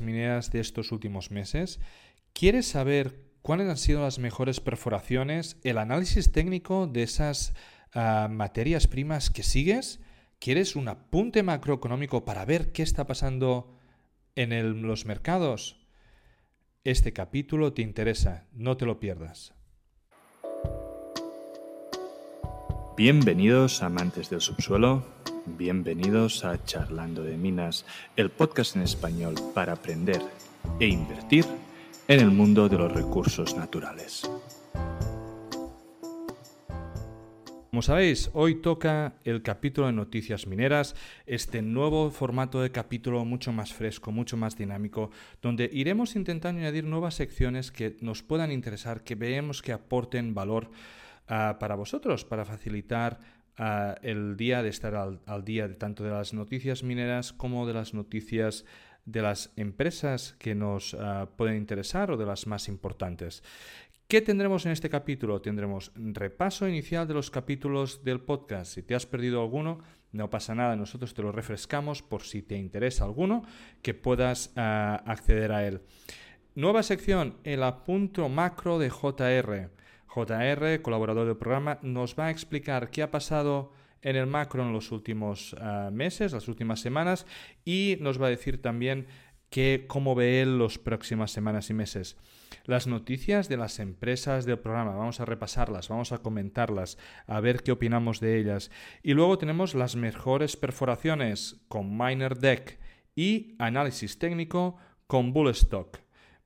mineras de estos últimos meses? ¿Quieres saber cuáles han sido las mejores perforaciones? ¿El análisis técnico de esas ah, materias primas que sigues? ¿Quieres un apunte macroeconómico para ver qué está pasando en los mercados? Este capítulo te interesa, no te lo pierdas. Bienvenidos amantes del subsuelo Bienvenidos a Charlando de Minas, el podcast en español para aprender e invertir en el mundo de los recursos naturales. Como sabéis, hoy toca el capítulo de noticias mineras, este nuevo formato de capítulo mucho más fresco, mucho más dinámico, donde iremos intentando añadir nuevas secciones que nos puedan interesar, que veamos que aporten valor ah, para vosotros, para facilitar el día de estar al, día de tanto de las noticias mineras como de las noticias de las empresas que nos ah, pueden interesar o de las más importantes. ¿Qué tendremos en este capítulo? Tendremos repaso inicial de los capítulos del podcast. Si te has perdido alguno, no pasa nada, nosotros te lo refrescamos por si te interesa alguno, que puedas ah, acceder a él. Nueva sección, el apunto macro de JR. JR, colaborador del programa, nos va a explicar qué ha pasado en el macro en los últimos ah, meses, las últimas semanas, y nos va a decir también cómo ve él las próximas semanas y meses. Las noticias de las empresas del programa, vamos a repasarlas, vamos a comentarlas, a ver qué opinamos de ellas. Y luego tenemos las mejores perforaciones con Miner Deck y análisis técnico con Bullstock.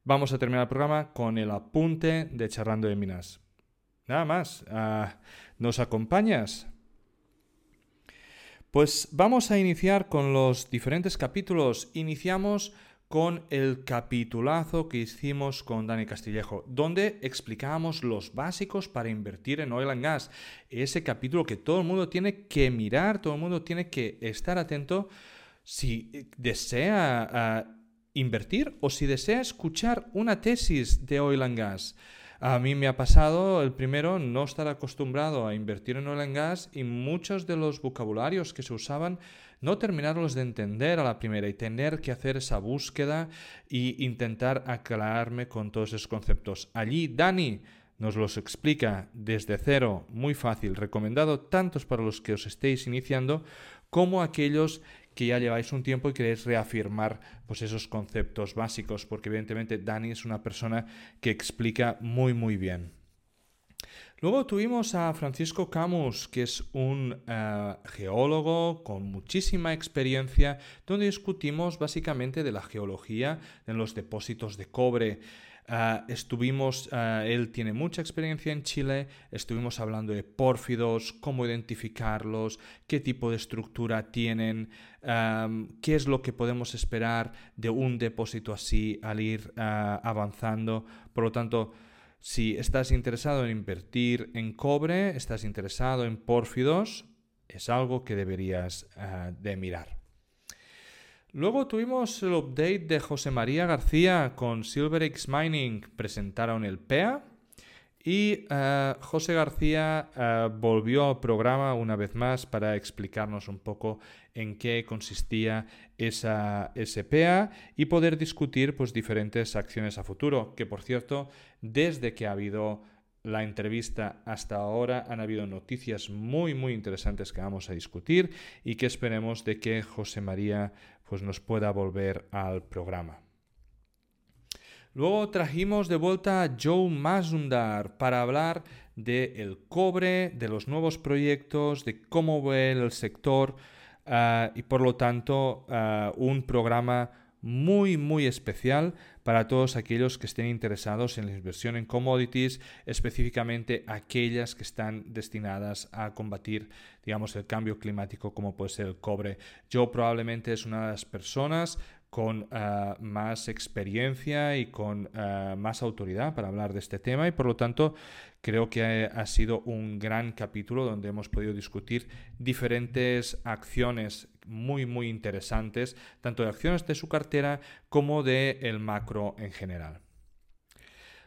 Vamos a terminar el programa con el apunte de Charlando de Minas. Nada más. Ah, ¿Nos acompañas? Pues vamos a iniciar con los diferentes capítulos. Iniciamos con el capitulazo que hicimos con Dani Castillejo, donde explicábamos los básicos para invertir en oil and gas. Ese capítulo que todo el mundo tiene que mirar, todo el mundo tiene que estar atento si desea ah, invertir o si desea escuchar una tesis de oil and gas. A mí me ha pasado, el primero, no estar acostumbrado a invertir en oil and gas y muchos de los vocabularios que se usaban no terminarlos de entender a la primera y tener que hacer esa búsqueda e intentar aclararme con todos esos conceptos. Allí Dani nos los explica desde cero, muy fácil, recomendado tantos para los que os estéis iniciando como aquellos que ya lleváis un tiempo y queréis reafirmar pues, esos conceptos básicos, porque evidentemente Dani es una persona que explica muy muy bien. Luego tuvimos a Francisco Camus, que es un eh, geólogo con muchísima experiencia, donde discutimos básicamente de la geología en los depósitos de cobre. Ah, estuvimos, ah, él tiene mucha experiencia en Chile, estuvimos hablando de pórfidos, cómo identificarlos, qué tipo de estructura tienen, qué es lo que podemos esperar de un depósito así al ir ah, avanzando. Por lo tanto, si estás interesado en invertir en cobre, estás interesado en pórfidos, es algo que deberías de mirar. Luego tuvimos el update de José María García con SilverX Mining. Presentaron el PEA y eh, José García eh, volvió al programa una vez más para explicarnos un poco en qué consistía esa, ese PEA y poder discutir pues, diferentes acciones a futuro. Que por cierto, desde que ha habido la entrevista hasta ahora han habido noticias muy muy interesantes que vamos a discutir y que esperemos de que José María pues nos pueda volver al programa. Luego trajimos de vuelta a Joe Mazundar para hablar del cobre, de los nuevos proyectos, de cómo ve el sector ah, y por lo tanto ah, un programa muy muy especial para todos aquellos que estén interesados en la inversión en commodities, específicamente aquellas que están destinadas a combatir, digamos, el cambio climático como puede ser el cobre. Yo probablemente es una de las personas con eh, más experiencia y con eh, más autoridad para hablar de este tema y por lo tanto creo que ha sido un gran capítulo donde hemos podido discutir diferentes acciones muy muy interesantes tanto de acciones de su cartera como de el macro en general.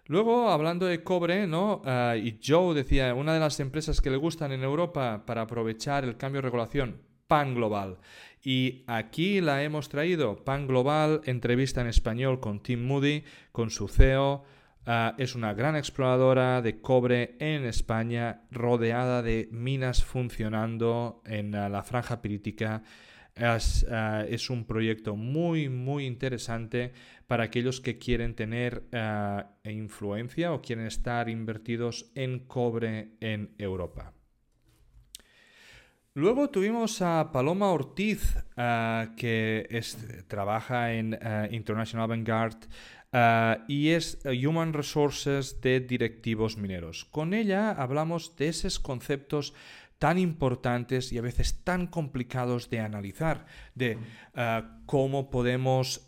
Luego, hablando de cobre, ¿no? Eh, y Joe decía, una de las empresas que le gustan en Europa para aprovechar el cambio de regulación, Pan Global. Y aquí la hemos traído, Pan Global, entrevista en español con Tim Moody, con su CEO. Ah, es una gran exploradora de cobre en España, rodeada de minas funcionando en ah, la franja pirítica. Ah, es, un proyecto muy, muy interesante para aquellos que quieren tener influencia o quieren estar invertidos en cobre en Europa. Luego tuvimos a Paloma Ortiz, que trabaja en International Vanguard ah, y es Human Resources de directivos mineros. Con ella hablamos de esos conceptos tan importantes y a veces tan complicados de analizar, de cómo podemos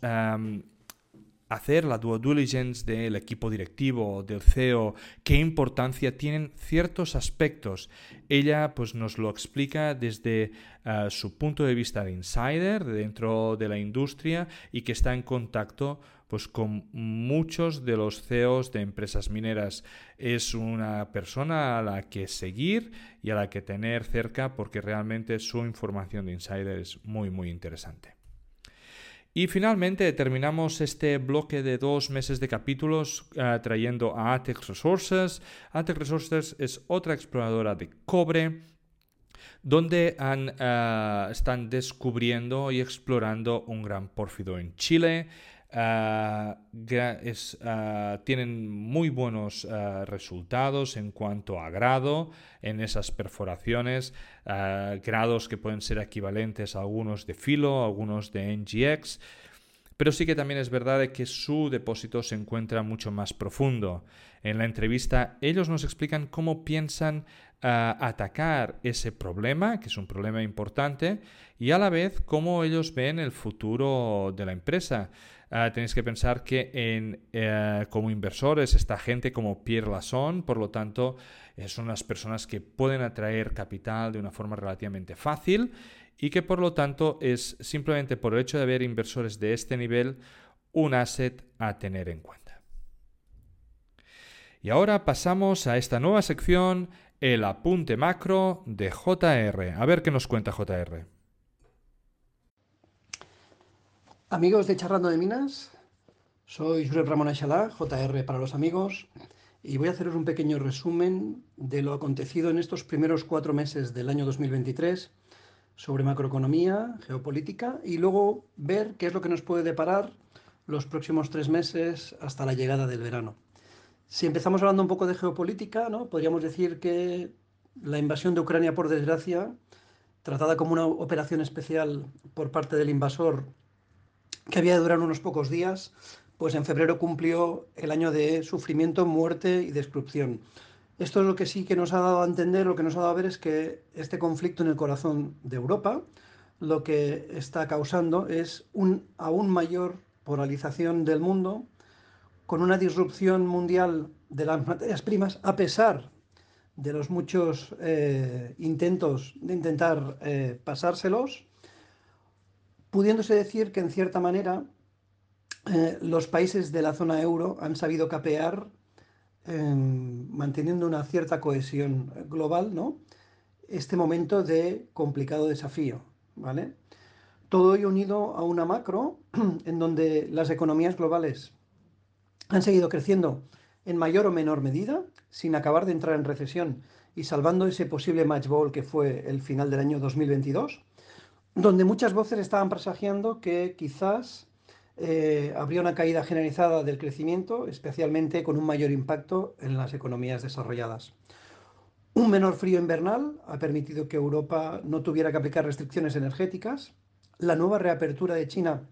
hacer la due diligence del equipo directivo, del CEO, qué importancia tienen ciertos aspectos. Ella pues nos lo explica desde eh, su punto de vista de insider, dentro de la industria y que está en contacto pues con muchos de los CEOs de empresas mineras. Es una persona a la que seguir y a la que tener cerca porque realmente su información de insider es muy muy interesante. Y finalmente terminamos este bloque de dos meses de capítulos eh, trayendo a Atex Resources. Atex Resources es otra exploradora de cobre donde eh, están descubriendo y explorando un gran pórfido en Chile. Ah, ah, tienen muy buenos ah, resultados en cuanto a grado en esas perforaciones, grados que pueden ser equivalentes a algunos de filo, algunos de NGX, pero sí que también es verdad que su depósito se encuentra mucho más profundo. En la entrevista ellos nos explican cómo piensan atacar ese problema, que es un problema importante, y a la vez cómo ellos ven el futuro de la empresa. Ah, tenéis que pensar que eh, como inversores esta gente como Pierre Lasson, por lo tanto, eh, son las personas que pueden atraer capital de una forma relativamente fácil y que por lo tanto es simplemente por el hecho de haber inversores de este nivel un asset a tener en cuenta. Y ahora pasamos a esta nueva sección, el apunte macro de JR. A ver qué nos cuenta JR. Amigos de Charrando de Minas, soy Josep Ramón Ayala, JR para los amigos, y voy a haceros un pequeño resumen de lo acontecido en estos primeros cuatro meses del año 2023 sobre macroeconomía, geopolítica, y luego ver qué es lo que nos puede deparar los próximos tres meses hasta la llegada del verano. Si empezamos hablando un poco de geopolítica, ¿no? podríamos decir que la invasión de Ucrania, por desgracia, tratada como una operación especial por parte del invasor que había de durar unos pocos días, pues en febrero cumplió el año de sufrimiento, muerte y destrucción. Esto es lo que sí que nos ha dado a entender, lo que nos ha dado a ver es que este conflicto en el corazón de Europa lo que está causando es una aún mayor polarización del mundo, con una disrupción mundial de las materias primas, a pesar de los muchos eh, intentos de intentar eh, pasárselos, pudiéndose decir que en cierta manera eh, los países de la zona euro han sabido capear em, manteniendo una cierta cohesión global, ¿no? Este momento de complicado desafío, ¿vale? Todo ello unido a una macro en donde las economías globales han seguido creciendo en mayor o menor medida, sin acabar de entrar en recesión y salvando ese posible match ball que fue el final del año 2022 donde muchas voces estaban presagiando que quizás eh, habría una caída generalizada del crecimiento, especialmente con un mayor impacto en las economías desarrolladas. Un menor frío invernal ha permitido que Europa no tuviera que aplicar restricciones energéticas. La nueva reapertura de China,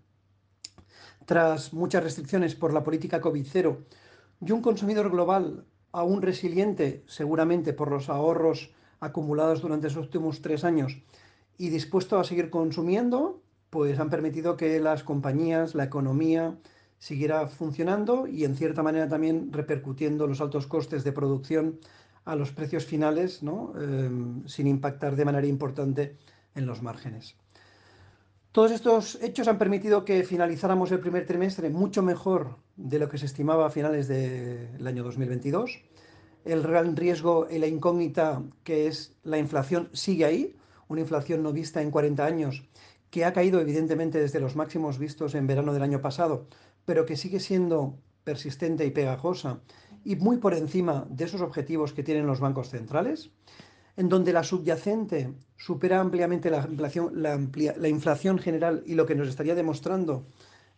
tras muchas restricciones por la política COVID-0 y un consumidor global aún resiliente, seguramente por los ahorros acumulados durante esos últimos tres años, y dispuesto a seguir consumiendo, pues han permitido que las compañías, la economía siguiera funcionando y en cierta manera también repercutiendo los altos costes de producción a los precios finales, ¿no? Em, sin impactar de manera importante en los márgenes. Todos estos hechos han permitido que finalizáramos el primer trimestre mucho mejor de lo que se estimaba a finales del año 2022. El gran riesgo y la incógnita que es la inflación sigue ahí, una inflación no vista en 40 años que ha caído evidentemente desde los máximos vistos en verano del año pasado, pero que sigue siendo persistente y pegajosa y muy por encima de esos objetivos que tienen los bancos centrales, en donde la subyacente supera ampliamente la inflación, la, la inflación general y lo que nos estaría demostrando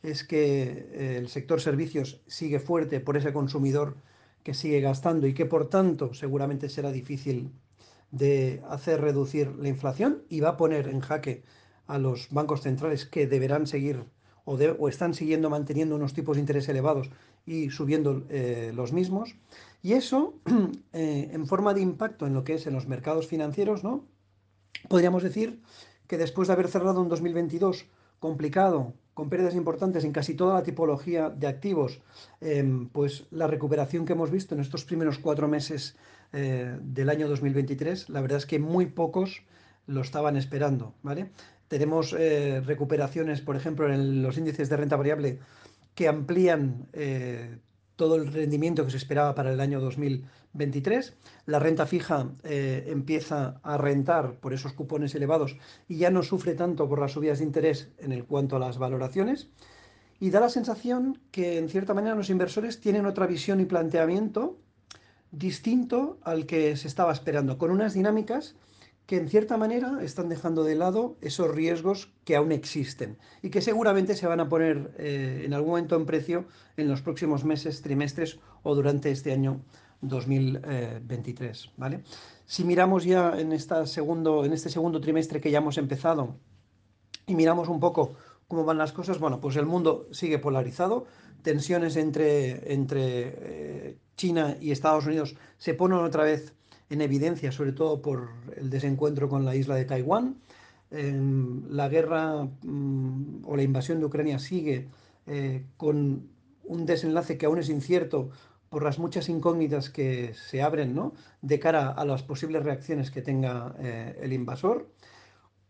es que eh, el sector servicios sigue fuerte por ese consumidor que sigue gastando y que por tanto seguramente será difícil de hacer reducir la inflación y va a poner en jaque a los bancos centrales que deberán seguir o, o están siguiendo manteniendo unos tipos de interés elevados y subiendo eh, los mismos. Y eso, eh, en forma de impacto en lo que es en los mercados financieros, ¿no? Podríamos decir que después de haber cerrado un 2022 complicado, con pérdidas importantes en casi toda la tipología de activos, em, pues la recuperación que hemos visto en estos primeros cuatro meses eh, del año 2023, la verdad es que muy pocos lo estaban esperando, ¿vale? Tenemos eh, recuperaciones, por ejemplo, en los índices de renta variable que amplían eh, todo el rendimiento que se esperaba para el año 2023. La renta fija eh, empieza a rentar por esos cupones elevados y ya no sufre tanto por las subidas de interés en el cuanto a las valoraciones. Y da la sensación que en cierta manera los inversores tienen otra visión y planteamiento distinto al que se estaba esperando, con unas dinámicas que en cierta manera están dejando de lado esos riesgos que aún existen y que seguramente se van a poner eh, en algún momento en precio en los próximos meses, trimestres o durante este año 2023. ¿vale? Si miramos ya en, esta segundo, en este segundo trimestre que ya hemos empezado y miramos un poco cómo van las cosas, bueno, pues el mundo sigue polarizado, tensiones entre, entre eh, China y Estados Unidos se ponen otra vez en evidencia, sobre todo por el desencuentro con la isla de Taiwán. la guerra mm, o la invasión de Ucrania sigue eh, con un desenlace que aún es incierto por las muchas incógnitas que se abren ¿no? de cara a las posibles reacciones que tenga eh, el invasor.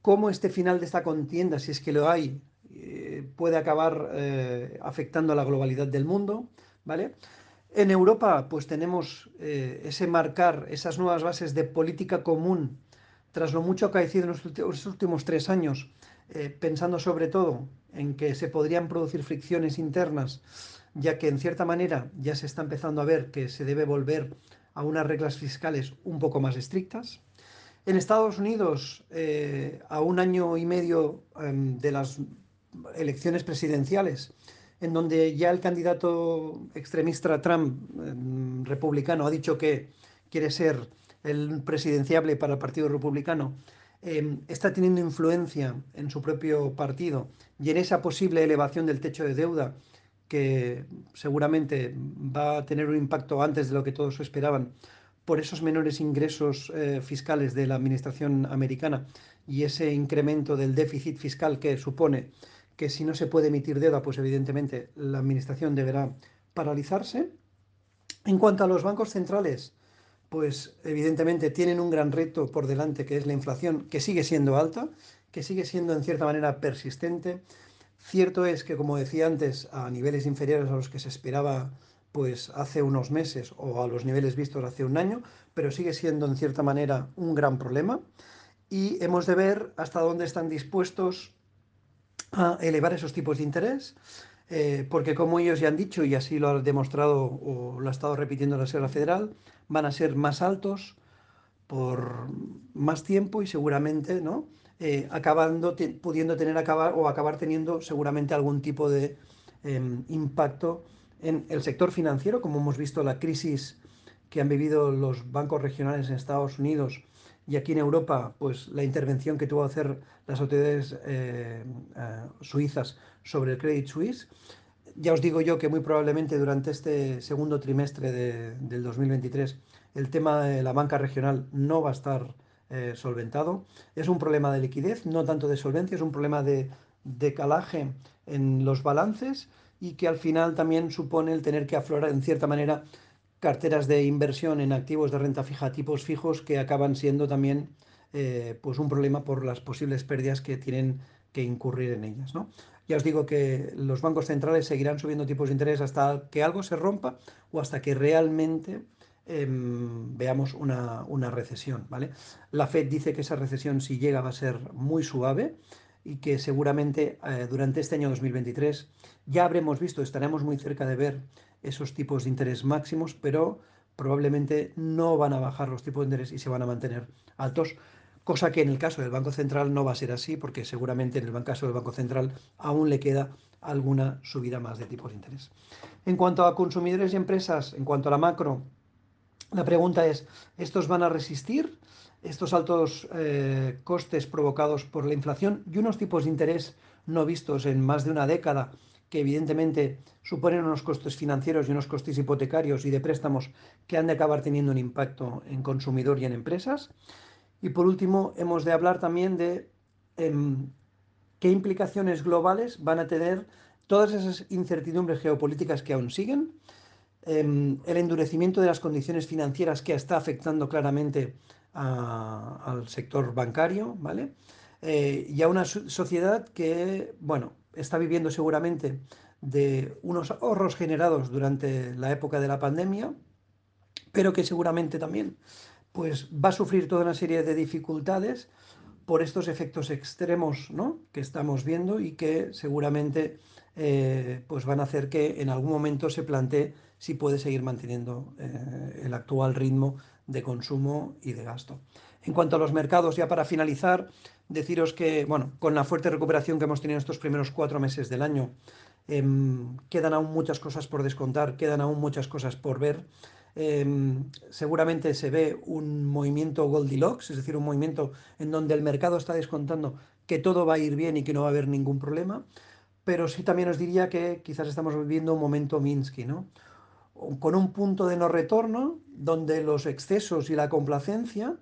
Cómo este final de esta contienda, si es que lo hay, eh, puede acabar afectando a la globalidad del mundo. ¿vale? En Europa, pues tenemos eh, ese marcar, esas nuevas bases de política común, tras lo mucho acaecido en los últimos tres años, eh, pensando sobre todo en que se podrían producir fricciones internas, ya que en cierta manera ya se está empezando a ver que se debe volver a unas reglas fiscales un poco más estrictas. En Estados Unidos, eh, a un año y medio em, de las elecciones presidenciales, en donde ya el candidato extremista Trump, em, republicano, ha dicho que quiere ser el presidenciable para el Partido Republicano, em, está teniendo influencia en su propio partido y en esa posible elevación del techo de deuda que seguramente va a tener un impacto antes de lo que todos esperaban por esos menores ingresos eh, fiscales de la administración americana y ese incremento del déficit fiscal que supone que si no se puede emitir deuda, pues evidentemente la administración deberá paralizarse. En cuanto a los bancos centrales, pues evidentemente tienen un gran reto por delante, que es la inflación, que sigue siendo alta, que sigue siendo en cierta manera persistente. Cierto es que, como decía antes, a niveles inferiores a los que se esperaba pues hace unos meses o a los niveles vistos hace un año, pero sigue siendo en cierta manera un gran problema y hemos de ver hasta dónde están dispuestos a elevar esos tipos de interés, eh, porque como ellos ya han dicho, y así lo ha demostrado o lo ha estado repitiendo la Reserva Federal, van a ser más altos por más tiempo y seguramente, ¿no? Eh, acabando, pudiendo tener acabar o acabar teniendo seguramente algún tipo de em, impacto en el sector financiero, como hemos visto la crisis que han vivido los bancos regionales en Estados Unidos y aquí en Europa, pues la intervención que tuvo que hacer las autoridades eh, eh, suizas sobre el Credit Suisse. Ya os digo yo que muy probablemente durante este segundo trimestre del 2023 el tema de la banca regional no va a estar eh, solventado. Es un problema de liquidez, no tanto de solvencia, es un problema de, de calaje en los balances y que al final también supone el tener que aflorar en cierta manera carteras de inversión en activos de renta fija tipos fijos que acaban siendo también eh, pues un problema por las posibles pérdidas que tienen que incurrir en ellas. ¿no? Ya os digo que los bancos centrales seguirán subiendo tipos de interés hasta que algo se rompa o hasta que realmente em, veamos una, recesión. ¿vale? La Fed dice que esa recesión si llega va a ser muy suave. y que seguramente eh, durante este año 2023 ya habremos visto, estaremos muy cerca de ver esos tipos de interés máximos, pero probablemente no van a bajar los tipos de interés y se van a mantener altos, cosa que en el caso del Banco Central no va a ser así, porque seguramente en el caso del Banco Central aún le queda alguna subida más de tipos de interés. En cuanto a consumidores y empresas, en cuanto a la macro, la pregunta es, ¿estos van a resistir estos altos eh, costes provocados por la inflación y unos tipos de interés no vistos en más de una década que evidentemente suponen unos costes financieros y unos costes hipotecarios y de préstamos que han de acabar teniendo un impacto en consumidor y en empresas. Y por último, hemos de hablar también de em, qué implicaciones globales van a tener todas esas incertidumbres geopolíticas que aún siguen, em, el endurecimiento de las condiciones financieras que está afectando claramente al sector bancario, ¿vale? Eh, y a una sociedad que, bueno, está viviendo seguramente de unos ahorros generados durante la época de la pandemia, pero que seguramente también pues, va a sufrir toda una serie de dificultades por estos efectos extremos ¿no? que estamos viendo y que seguramente eh, pues van a hacer que en algún momento se plantee si puede seguir manteniendo eh, el actual ritmo de consumo y de gasto. En cuanto a los mercados, ya para finalizar, deciros que, bueno, con la fuerte recuperación que hemos tenido estos primeros cuatro meses del año, em, quedan aún muchas cosas por descontar, quedan aún muchas cosas por ver. Em, seguramente se ve un movimiento Goldilocks, es decir, un movimiento en donde el mercado está descontando que todo va a ir bien y que no va a haber ningún problema, pero sí también os diría que quizás estamos viviendo un momento Minsky, ¿no? Con un punto de no retorno donde los excesos y la complacencia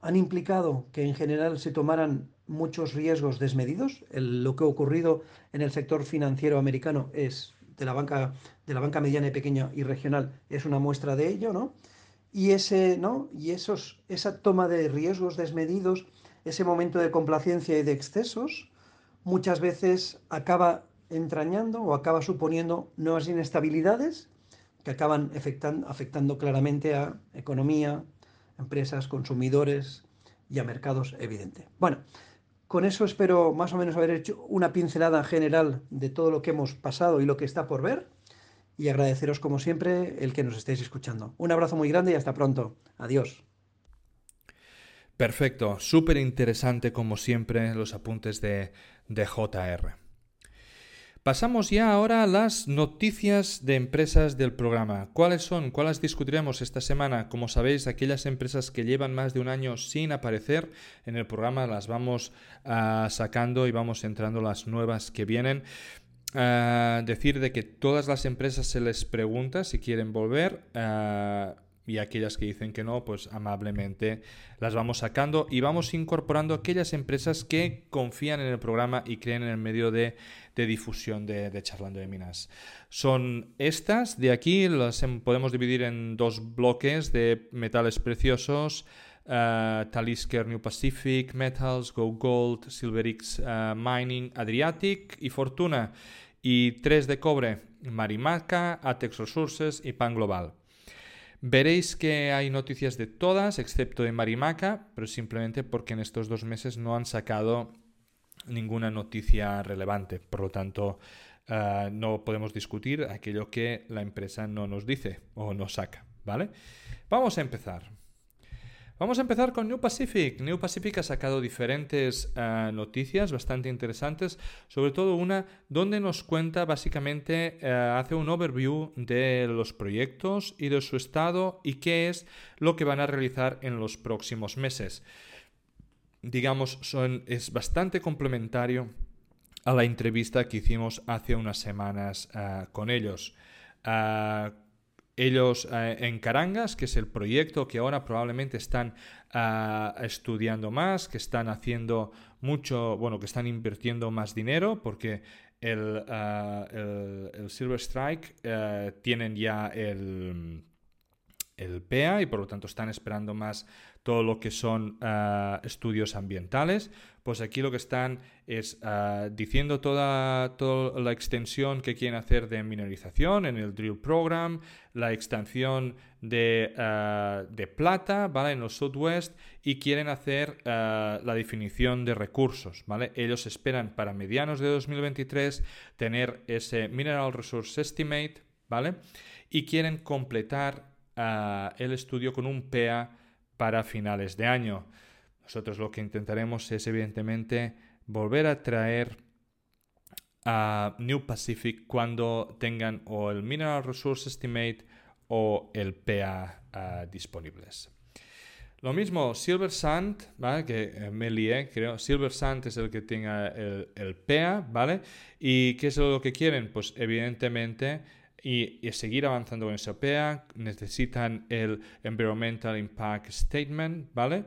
han implicado que en general se tomaran muchos riesgos desmedidos. lo que ha ocurrido en el sector financiero americano es de la banca de la banca mediana y pequeña y regional es una muestra de ello, ¿no? Y ese, ¿no? Y esos esa toma de riesgos desmedidos, ese momento de complacencia y de excesos muchas veces acaba entrañando o acaba suponiendo nuevas inestabilidades que acaban afectando, afectando claramente a economía, empresas, consumidores y a mercados, evidente. Bueno, con eso espero más o menos haber hecho una pincelada general de todo lo que hemos pasado y lo que está por ver y agradeceros como siempre el que nos estéis escuchando. Un abrazo muy grande y hasta pronto. Adiós. Perfecto, súper interesante como siempre los apuntes de, de JR. Pasamos ya ahora a las noticias de empresas del programa. ¿Cuáles son? ¿Cuáles discutiremos esta semana? Como sabéis, aquellas empresas que llevan más de un año sin aparecer en el programa las vamos ah, sacando y vamos entrando las nuevas que vienen. Ah, decir de que todas las empresas se les pregunta si quieren volver. Ah, y aquellas que dicen que no, pues amablemente las vamos sacando y vamos incorporando aquellas empresas que confían en el programa y creen en el medio de, difusión de, Charlando de Minas. Son estas, de aquí las em, podemos dividir en dos bloques de metales preciosos. Uh, Talisker New Pacific, Metals, Go Gold, Silverix uh, Mining, Adriatic y Fortuna. Y tres de cobre, Marimaca, Atex Resources y Pan Global. Veréis que hay noticias de todas, excepto de Marimaca, pero simplemente porque en estos dos meses no han sacado ninguna noticia relevante. Por lo tanto, eh, no podemos discutir aquello que la empresa no nos dice o nos saca. ¿Vale? Vamos a empezar. Vamos a empezar con New Pacific. New Pacific ha sacado diferentes eh, noticias bastante interesantes, sobre todo una donde nos cuenta básicamente, eh, hace un overview de los proyectos y de su estado y qué es lo que van a realizar en los próximos meses. Digamos, es bastante complementario a la entrevista que hicimos hace unas semanas eh, con ellos ellos eh, en Carangas, que es el proyecto que ahora probablemente están ah, estudiando más, que están haciendo mucho, bueno, que están invirtiendo más dinero, porque el, ah, Silver Strike eh, tienen ya el, el PEA y por lo tanto están esperando más todo lo que son ah, estudios ambientales, pues aquí lo que están es ah, diciendo toda, toda, la extensión que quieren hacer de mineralización en el drill program, la extensión de, ah, de plata, ¿vale? En el Southwest y quieren hacer la definición de recursos, ¿vale? Ellos esperan para medianos de 2023 tener ese Mineral Resource Estimate, ¿vale? Y quieren completar el estudio con un PEA para finales de año. Nosotros lo que intentaremos es evidentemente volver a traer a New Pacific cuando tengan o el Mineral Resource Estimate o el PEA ah, disponibles. Lo mismo, Silver Sand, ¿vale? Que eh, me lié, creo. Silver Sand es el que tenga el, el PEA, ¿vale? ¿Y qué es lo que quieren? Pues evidentemente y, seguir avanzando en SOPEA, necesitan el Environmental Impact Statement, ¿vale?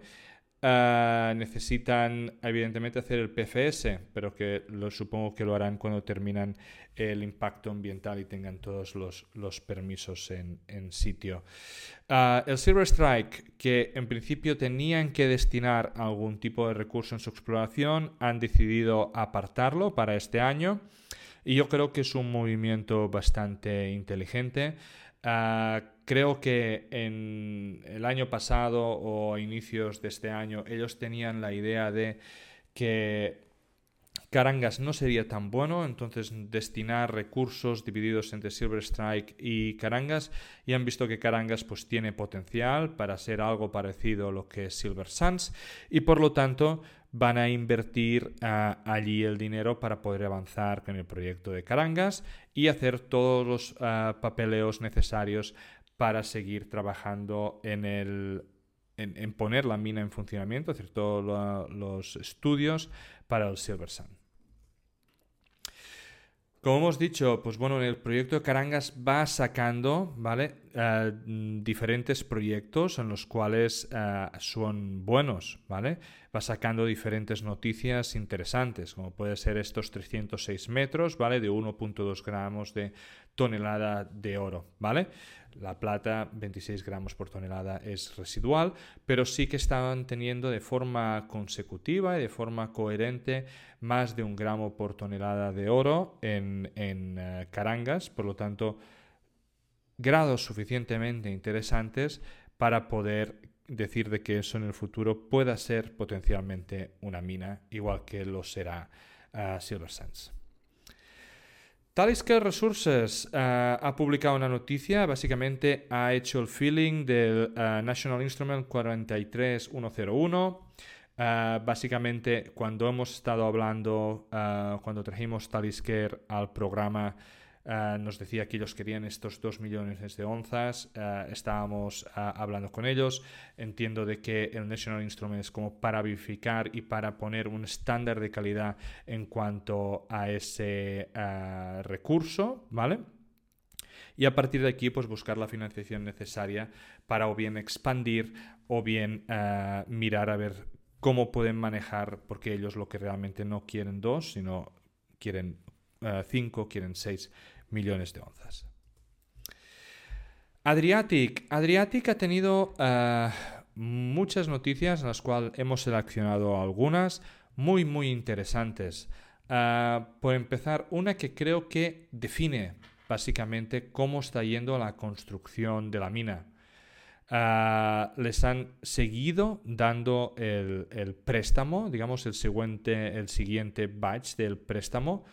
Ah, necesitan evidentemente hacer el PFS, pero que lo, supongo que lo harán cuando terminan el impacto ambiental y tengan todos los, los permisos en, en sitio. Ah, el Silver Strike, que en principio tenían que destinar algún tipo de recurso en su exploración, han decidido apartarlo para este año. Y yo creo que es un movimiento bastante inteligente. Ah, creo que en el año pasado o inicios de este año ellos tenían la idea de que Carangas no sería tan bueno, entonces destinar recursos divididos entre Silver Strike y Carangas y han visto que Carangas pues tiene potencial para ser algo parecido a lo que es Silver Sands y por lo tanto van a invertir ah, allí el dinero para poder avanzar con el proyecto de Carangas y hacer todos los ah, papeleos necesarios para seguir trabajando en, el, en, poner la mina en funcionamiento, hacer todos los estudios para el Silver Sun. Como hemos dicho, pues bueno, el proyecto Carangas va sacando, ¿vale? Eh, diferentes proyectos en los cuales eh, son buenos, ¿vale? Va sacando diferentes noticias interesantes, como puede ser estos 306 metros, ¿vale? De 1.2 gramos de tonelada de oro, ¿vale? La plata, 26 gramos por tonelada, es residual, pero sí que estaban teniendo de forma consecutiva y de forma coherente más de un gramo por tonelada de oro en, eh, Carangas, por lo tanto, grados suficientemente interesantes para poder decir de que eso en el futuro pueda ser potencialmente una mina, igual que lo será uh, Silver Sands. Talisker Resources uh, ha publicado una noticia, básicamente ha hecho el feeling del uh, National Instrument 43101. Uh, básicamente, cuando hemos estado hablando, cuando trajimos Talisker al programa, eh, nos decía que ellos querían estos 2 millones de onzas. Eh, estábamos eh, hablando con ellos. Entiendo de que el National Instrument es como para verificar y para poner un estándar de calidad en cuanto a ese recurso, ¿vale? Y a partir de aquí, pues buscar la financiación necesaria para o bien expandir o bien mirar a ver cómo pueden manejar, porque ellos lo que realmente no quieren dos, sino quieren 5, quieren 6 millones de onzas. Adriatic. Adriatic ha tenido eh, muchas noticias, en las cuales hemos seleccionado algunas muy, muy interesantes. Eh, por empezar, una que creo que define básicamente cómo está yendo la construcción de la mina. Eh, les han seguido dando el, el, préstamo, digamos el siguiente, el siguiente batch del préstamo,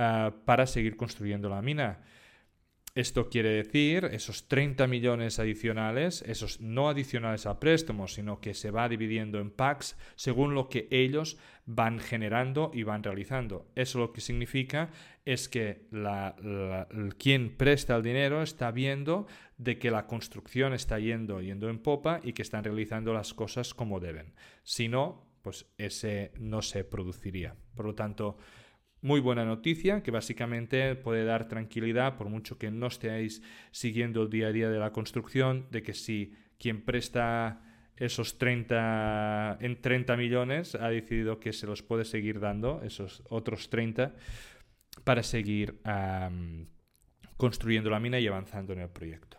Ah, para seguir construyendo la mina. Esto quiere decir esos 30 millones adicionales, esos no adicionales al préstamo, sino que se va dividiendo en packs según lo que ellos van generando y van realizando. Eso lo que significa es que quien presta el dinero está viendo de que la construcción está yendo, yendo en popa y que están realizando las cosas como deben. Si no, pues ese no se produciría. Por lo tanto, muy buena noticia que básicamente puede dar tranquilidad por mucho que no estéis siguiendo el día a día de la construcción, de que si quien presta esos 30 en 30 millones ha decidido que se los puede seguir dando, esos otros 30, para seguir construyendo la mina y avanzando en el proyecto.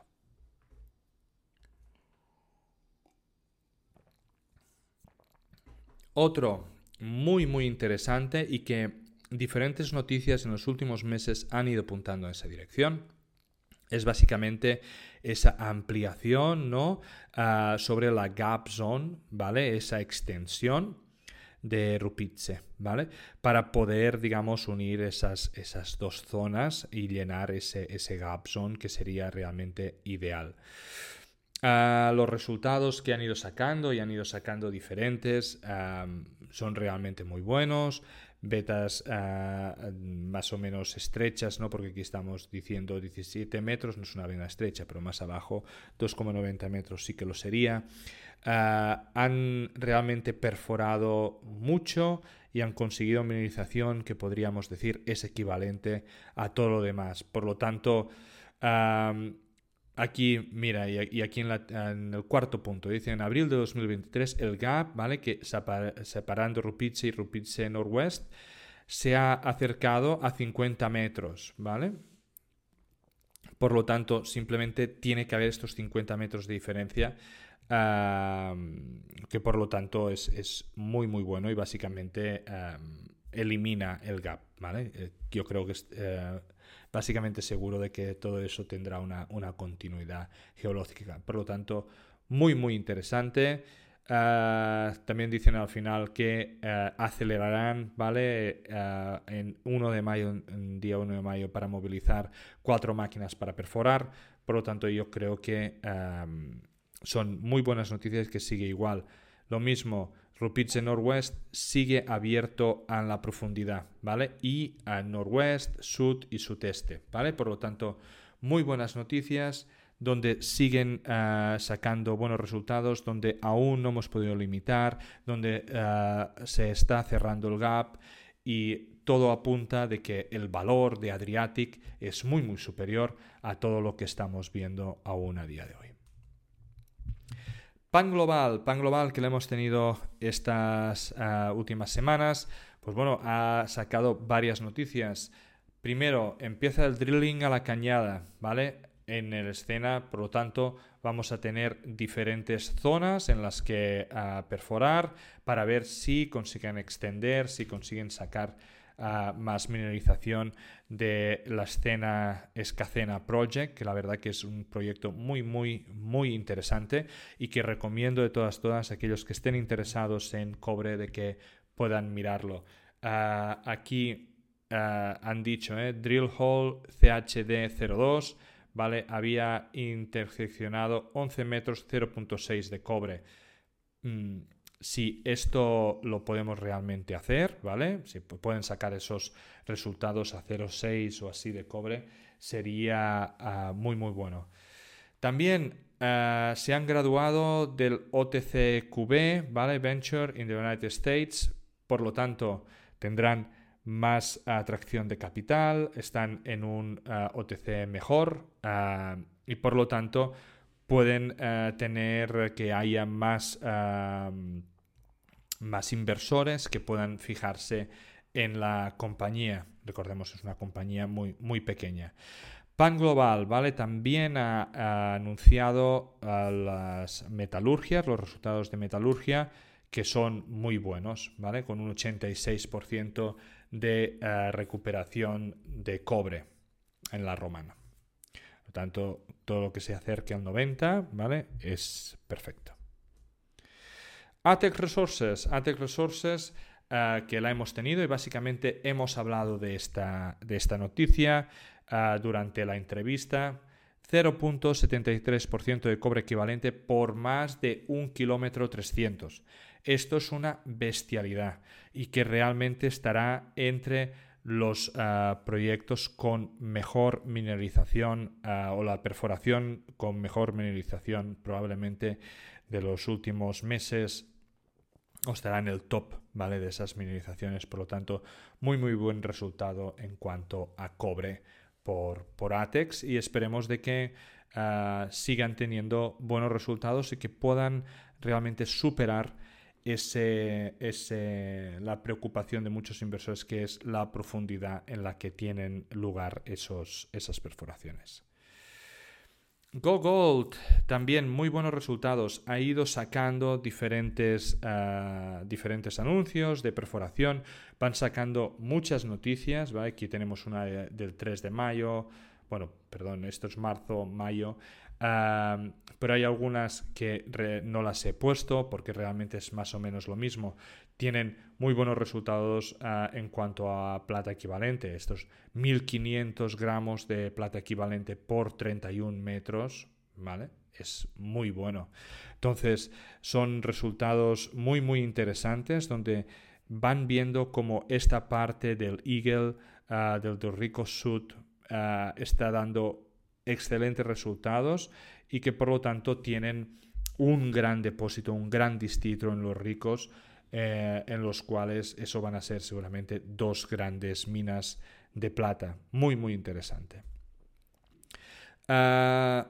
Otro muy muy interesante y que diferentes noticias en los últimos meses han ido apuntando en esa dirección es básicamente esa ampliación ¿no? Ah, sobre la gap zone, ¿vale? Esa extensión de Rupice, ¿vale? Para poder, digamos, unir esas, esas dos zonas y llenar ese, ese gap zone que sería realmente ideal. Ah, los resultados que han ido sacando y han ido sacando diferentes son realmente muy buenos betas ah, más o menos estrechas, ¿no? porque aquí estamos diciendo 17 metros, no es una vena estrecha, pero más abajo 2,90 metros sí que lo sería. Ah, han realmente perforado mucho y han conseguido mineralización que podríamos decir es equivalente a todo lo demás. Por lo tanto, Aquí, mira, y aquí en, el cuarto punto, dice en abril de 2023 el gap, ¿vale? Que separando Rupice y Rupice Norwest se ha acercado a 50 metros, ¿vale? Por lo tanto, simplemente tiene que haber estos 50 metros de diferencia, que por lo tanto es, muy, muy bueno y básicamente elimina el gap, ¿vale? Eh, yo creo que... Es, eh, básicamente seguro de que todo eso tendrá una, continuidad geológica. Por lo tanto, muy, muy interesante. Ah, también dicen al final que ah, acelerarán, ¿vale? Ah, en 1 de mayo, en día 1 de mayo, para movilizar cuatro máquinas para perforar. Por lo tanto, yo creo que son muy buenas noticias que sigue igual. Lo mismo, Rupice Norwest sigue abierto a la profundidad, ¿vale? Y a Norwest, Sud y Sudeste, ¿vale? Por lo tanto, muy buenas noticias donde siguen ah, sacando buenos resultados, donde aún no hemos podido limitar, donde ah, se está cerrando el gap y todo apunta de que el valor de Adriatic es muy muy superior a todo lo que estamos viendo aún a día de hoy. Pan Global, Pan Global que le hemos tenido estas ah, últimas semanas, pues bueno, ha sacado varias noticias. Primero, empieza el drilling a la cañada, ¿vale? En el escena, por lo tanto, vamos a tener diferentes zonas en las que ah, perforar para ver si consiguen extender, si consiguen sacar más mineralización de la escena Escacena Project, que la verdad que es un proyecto muy, muy, muy interesante y que recomiendo de todas, todas aquellos que estén interesados en cobre de que puedan mirarlo. Ah, aquí ah, han dicho, eh, Drill Hole CHD02, ¿vale? Había interseccionado 11 metros 0.6 de cobre. Mm, si esto lo podemos realmente hacer, ¿vale? Si pueden sacar esos resultados a 0,6 o así de cobre, sería ah, muy, muy bueno. También ah, se han graduado del OTCQB, ¿vale? Venture in the United States, por lo tanto, tendrán más atracción de capital, están en un ah, OTC mejor y por lo tanto pueden eh, tener que haya más, más inversores que puedan fijarse en la compañía. Recordemos, es una compañía muy, muy pequeña. Pan Global, ¿vale? También ha, anunciado las metalurgias, los resultados de metalurgia, que son muy buenos, ¿vale? Con un 86% de eh, recuperación de cobre en la romana. Por tanto, todo lo que se acerque al 90, ¿vale? Es perfecto. ATEC Resources, ATEC Resources eh, que la hemos tenido y básicamente hemos hablado de esta, de esta noticia eh, durante la entrevista. 0.73% de cobre equivalente por más de un kilómetro 300. Esto es una bestialidad y que realmente estará entre los ah, proyectos con mejor mineralización ah, o la perforación con mejor mineralización probablemente de los últimos meses o estará en el top ¿vale? de esas mineralizaciones. Por lo tanto, muy muy buen resultado en cuanto a cobre por, por ATEX y esperemos de que ah, sigan teniendo buenos resultados y que puedan realmente superar ese, ese, la preocupación de muchos inversores que es la profundidad en la que tienen lugar esos, esas perforaciones. Go Gold, también muy buenos resultados. Ha ido sacando diferentes, ah, diferentes anuncios de perforación. Van sacando muchas noticias. Aquí tenemos una del 3 de mayo. Bueno, perdón, esto es marzo, mayo. Ah, pero hay algunas que no las he puesto porque realmente es más o menos lo mismo tienen muy buenos resultados ah, en cuanto a plata equivalente. Estos 1500 gramos de plata equivalente por 31 metros, ¿vale? Es muy bueno. Entonces, son resultados muy, muy interesantes donde van viendo cómo esta parte del Eagle, uh, del Rico Sud, ah, está dando excelentes resultados y que por lo tanto tienen un gran depósito, un gran distrito en los ricos eh, en los cuales eso van a ser seguramente dos grandes minas de plata. Muy, muy interesante. Ah,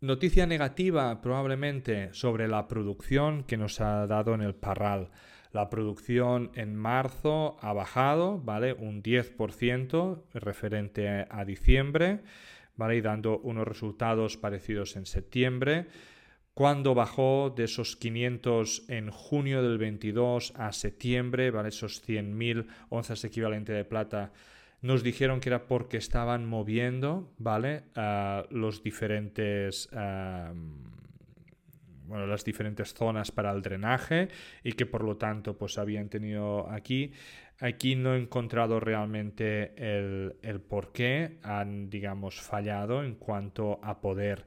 noticia negativa probablemente sobre la producción que nos ha dado en el Parral. La producción en marzo ha bajado, ¿vale? Un 10% referente a diciembre, ¿vale? Y dando unos resultados parecidos en septiembre cuando bajó de esos 500 en junio del 22 a septiembre, ¿vale? esos 100.000 onzas equivalente de plata, nos dijeron que era porque estaban moviendo ¿vale? los diferentes... bueno, las diferentes zonas para el drenaje y que por lo tanto pues habían tenido aquí aquí no he encontrado realmente el, el por qué han digamos fallado en cuanto a poder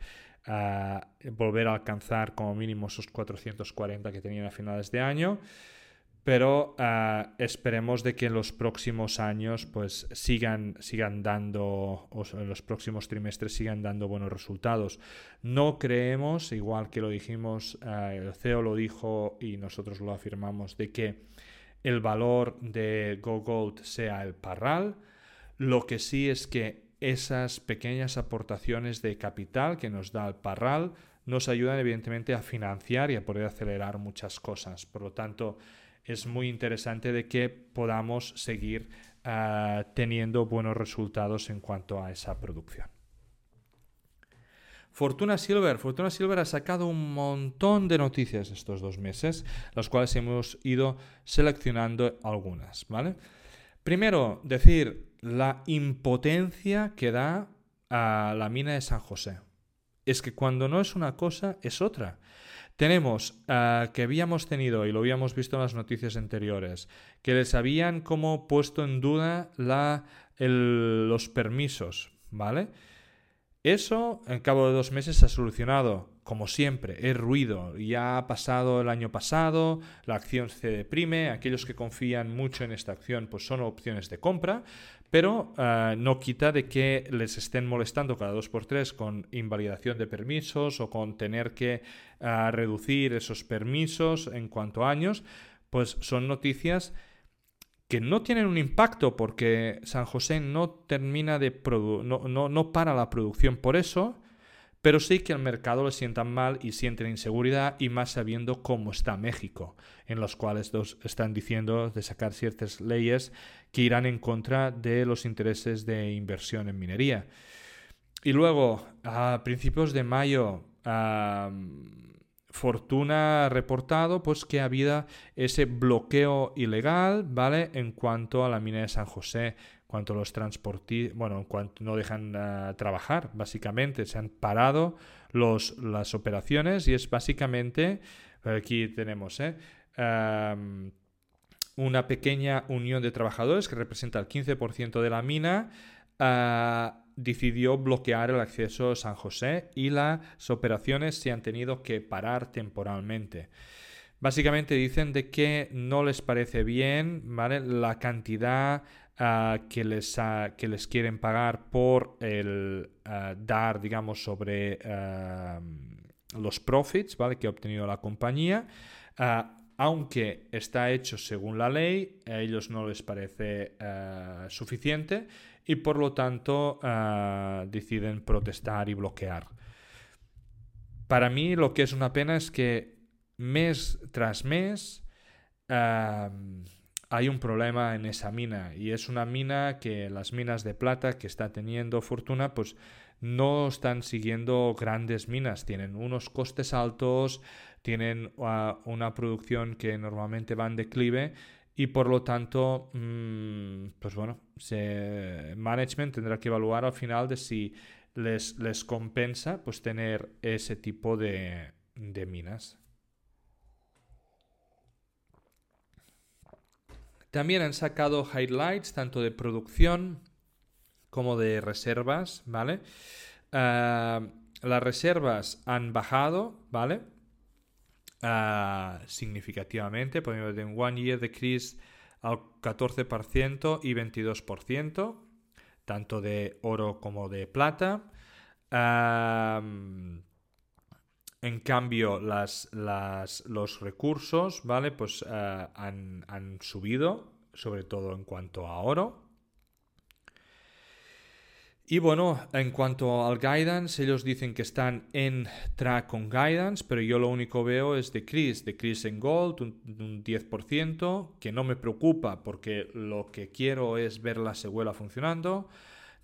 volver a alcanzar como mínimo esos 440 que tenían a finales de año pero ah, esperemos de que en los próximos años pues sigan, sigan dando, o en los próximos trimestres sigan dando buenos resultados. No creemos, igual que lo dijimos, ah, el CEO lo dijo y nosotros lo afirmamos, de que el valor de GoGold sea el parral. Lo que sí es que esas pequeñas aportaciones de capital que nos da el Parral nos ayudan evidentemente a financiar y a poder acelerar muchas cosas. Por lo tanto, es muy interesante de que podamos seguir ah, teniendo buenos resultados en cuanto a esa producción. Fortuna Silver. Fortuna Silver ha sacado un montón de noticias estos dos meses, las cuales hemos ido seleccionando algunas, ¿vale? Primero, decir, la impotencia que da a la mina de San José. Es que cuando no es una cosa, es otra. Tenemos uh, que habíamos tenido, y lo habíamos visto en las noticias anteriores, que les habían como puesto en duda los permisos, ¿vale? Eso, en cabo de dos meses, se ha solucionado. Como siempre, es ruido. Ya ha pasado el año pasado, la acción se deprime. Aquellos que confían mucho en esta acción, pues son opciones de compra pero eh, no quita de que les estén molestando cada dos por tres con invalidación de permisos o con tener que eh, reducir esos permisos en cuanto a años, pues son noticias que no tienen un impacto porque San José no termina de no, no, no para la producción por eso, pero sí que el mercado le sientan mal y sienten inseguridad y más sabiendo cómo está México, en los cuales dos están diciendo de sacar ciertas leyes que irán en contra de los intereses de inversión en minería. Y luego, a principios de mayo, Fortuna ha reportado pues, que ha habido ese bloqueo ilegal ¿vale? en cuanto a la mina de San José cuanto los transportistas, bueno, en cuanto no dejan uh, trabajar, básicamente, se han parado las operaciones y es básicamente, aquí tenemos, ¿eh? Una pequeña unión de trabajadores que representa el 15% de la mina, uh, decidió bloquear el acceso a San José y las operaciones se han tenido que parar temporalmente. Básicamente dicen de que no les parece bien la cantidad que, les, que les quieren pagar por el dar, digamos, sobre los profits ¿vale? que ha obtenido la compañía. aunque está hecho según la ley, a ellos no les parece suficiente y por lo tanto deciden protestar y bloquear. Para mí lo que es una pena es que mes tras mes hay un problema en esa mina y es una mina que las minas de plata que está teniendo Fortuna pues no están siguiendo grandes minas, tienen unos costes altos, tienen uh, una producción que normalmente va en declive y por lo tanto, mm, pues bueno, se, management tendrá que evaluar al final de si les, les compensa pues tener ese tipo de, de minas. También han sacado highlights tanto de producción como de reservas, ¿vale? Uh, las reservas han bajado, ¿vale? Uh, significativamente, ponemos de un one year decrease al 14% y 22%, tanto de oro como de plata. En cambio, las, las, los recursos, ¿vale? Pues uh, han, han, subido, sobre todo en cuanto a oro. Y bueno, en cuanto al guidance, ellos dicen que están en track con guidance, pero yo lo único veo es decrease, decrease en gold, un, un 10%, que no me preocupa porque lo que quiero es ver la secuela funcionando.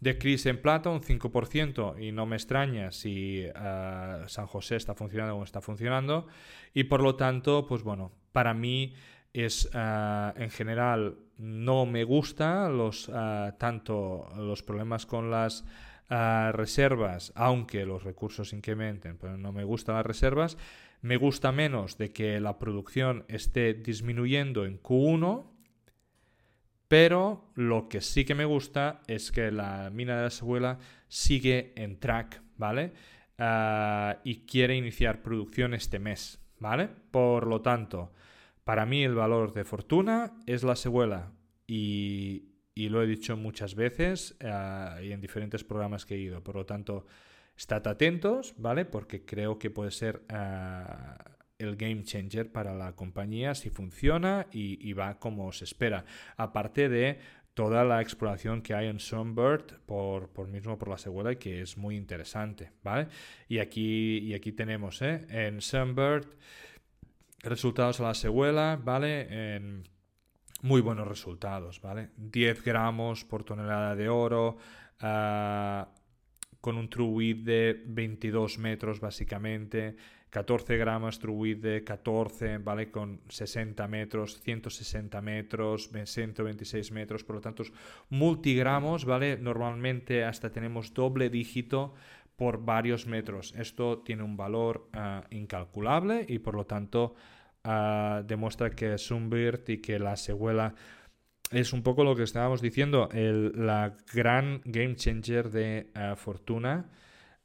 Decrease en plata un 5% y no me extraña si uh, San José está funcionando o está funcionando. Y por lo tanto, pues bueno, para mí es uh, en general no me gusta uh, tanto los problemas con las reservas, aunque los recursos incrementen, pero no me gustan las reservas. Me gusta menos de que la producción esté disminuyendo en Q1 pero lo que sí que me gusta es que la mina de la Seguela sigue en track, ¿vale? Uh, y quiere iniciar producción este mes, ¿vale? Por lo tanto, para mí el valor de fortuna es la Seguela y, y lo he dicho muchas veces uh, y en diferentes programas que he ido. Por lo tanto, estad atentos, ¿vale? Porque creo que puede ser uh, el game changer para la compañía si funciona y, va como se espera. Aparte de toda la exploración que hay en Sunbird por, por mismo por la seguridad que es muy interesante, ¿vale? Y aquí, y aquí tenemos, ¿eh? En Sunbird, resultados a la seguela, ¿vale? En muy buenos resultados, ¿vale? 10 gramos por tonelada de oro, uh, con un true width de 22 metros básicamente, 14 gramos true de 14, ¿vale? Con 60 metros, 160 metros, 126 metros, por lo tanto, multigramos, ¿vale? Normalmente hasta tenemos doble dígito por varios metros. Esto tiene un valor uh, incalculable y por lo tanto uh, demuestra que Sunbird y que la secuela es un poco lo que estábamos diciendo, el, la gran game changer de uh, Fortuna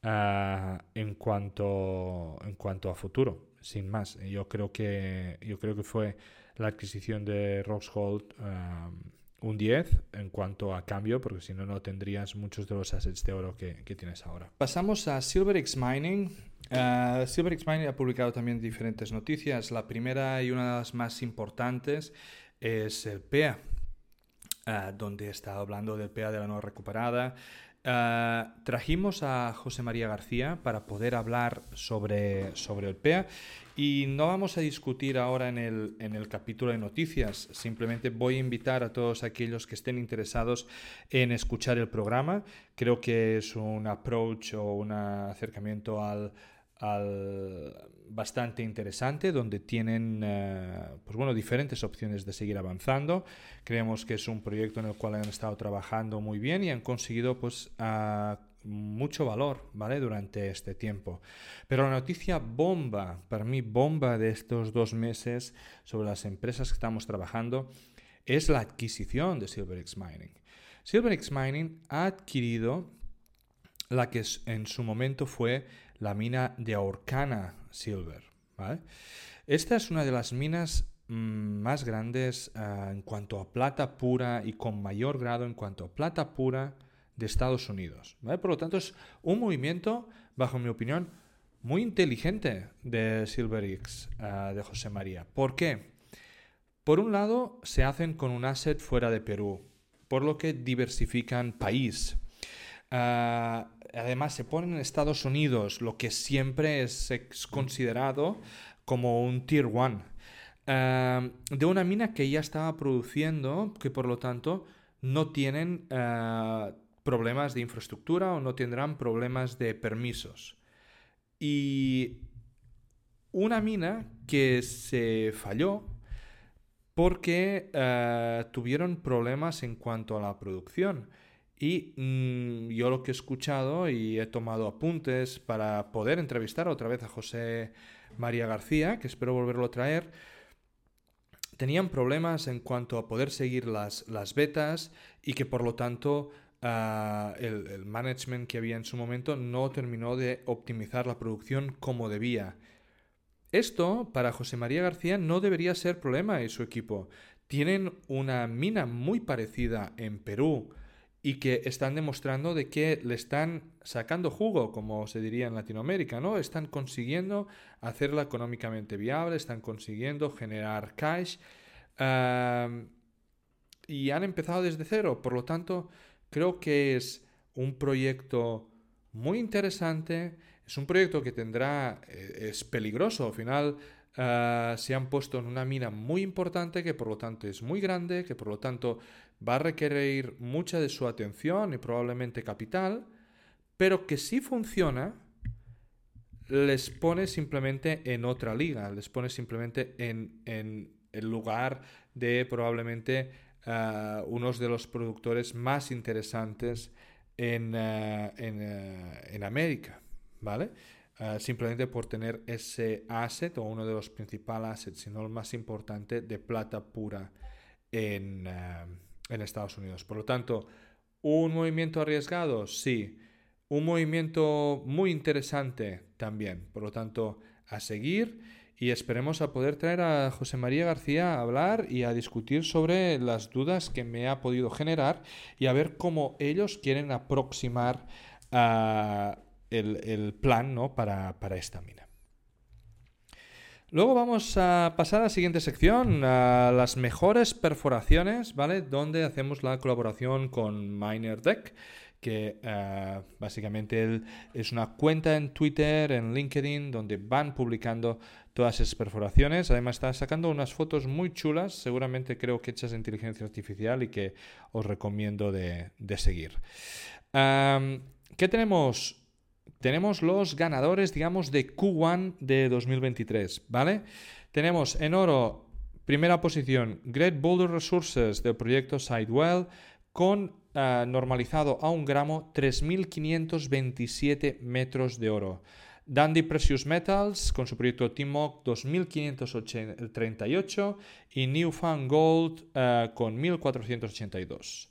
en, cuanto, en cuanto a futuro, sin más. Yo creo que, yo creo que fue la adquisición de Roxhold un 10 en cuanto a cambio, porque si no, no tendrías muchos de los assets de oro que, que tienes ahora. Pasamos a SilverX Mining. Uh, SilverX Mining ha publicado también diferentes noticias. La primera y una de las más importantes es el PEA, uh, donde está hablando del PEA de la nueva recuperada. Uh, trajimos a José María García para poder hablar sobre, sobre el PEA y no vamos a discutir ahora en el, en el capítulo de noticias, simplemente voy a invitar a todos aquellos que estén interesados en escuchar el programa. Creo que es un approach o un acercamiento al, al bastante interesante donde tienen uh, pues bueno, diferentes opciones de seguir avanzando. Creemos que es un proyecto en el cual han estado trabajando muy bien y han conseguido pues mucho valor ¿vale? durante este tiempo. Pero la noticia bomba, para mí bomba de estos dos meses sobre las empresas que estamos trabajando es la adquisición de SilverX Mining. SilverX Mining ha adquirido la que en su momento fue la mina de Orcana Silver. ¿vale? Esta es una de las minas mm, más grandes uh, en cuanto a plata pura y con mayor grado en cuanto a plata pura de Estados Unidos. ¿vale? Por lo tanto, es un movimiento, bajo mi opinión, muy inteligente de SilverX, uh, de José María. ¿Por qué? Por un lado, se hacen con un asset fuera de Perú, por lo que diversifican país. Uh, además se ponen en Estados Unidos, lo que siempre es considerado como un tier one. Uh, de una mina que ya estaba produciendo, que por lo tanto no tienen uh, problemas de infraestructura o no tendrán problemas de permisos. Y una mina que se falló porque eh, tuvieron problemas en cuanto a la producción. Y mm, yo lo que he escuchado y he tomado apuntes para poder entrevistar otra vez a José María García, que espero volverlo a traer, tenían problemas en cuanto a poder seguir las, las betas y que por lo tanto ah, el, el, management que había en su momento no terminó de optimizar la producción como debía. Esto para José María García no debería ser problema y su equipo. Tienen una mina muy parecida en Perú y que están demostrando de que le están sacando jugo, como se diría en Latinoamérica, ¿no? Están consiguiendo hacerla económicamente viable, están consiguiendo generar cash y han empezado desde cero. Por lo tanto, creo que es un proyecto muy interesante, es un proyecto que tendrá, eh, es peligroso, al final ah, se han puesto en una mina muy importante que por lo tanto es muy grande, que por lo tanto va a requerir mucha de su atención y probablemente capital, pero que si funciona, les pone simplemente en otra liga, les pone simplemente en, el lugar de probablemente uh, unos de los productores más interesantes en, uh, uh, en, América, ¿vale? simplemente por tener ese asset o uno de los principales assets, si no el más importante, de plata pura en, en Estados Unidos. Por lo tanto, ¿un movimiento arriesgado? Sí. Un movimiento muy interesante también. Por lo tanto, a seguir y esperemos a poder traer a José María García a hablar y a discutir sobre las dudas que me ha podido generar y a ver cómo ellos quieren aproximar el, plan ¿no? para, para esta mina. Luego vamos a pasar a la siguiente sección, a las mejores perforaciones, ¿vale? Donde hacemos la colaboración con MinerDeck, que uh, básicamente es una cuenta en Twitter, en LinkedIn, donde van publicando todas esas perforaciones. Además está sacando unas fotos muy chulas, seguramente creo que hechas de inteligencia artificial y que os recomiendo de, seguir. ¿Qué tenemos? Tenemos los ganadores, digamos, de Q1 de 2023, ¿vale? Tenemos en oro, primera posición, Great Boulder Resources del proyecto Sidewell, con uh, normalizado a un gramo 3.527 metros de oro. Dandy Precious Metals con su proyecto Timok 2.538 y Newfound Gold uh, con 1.482.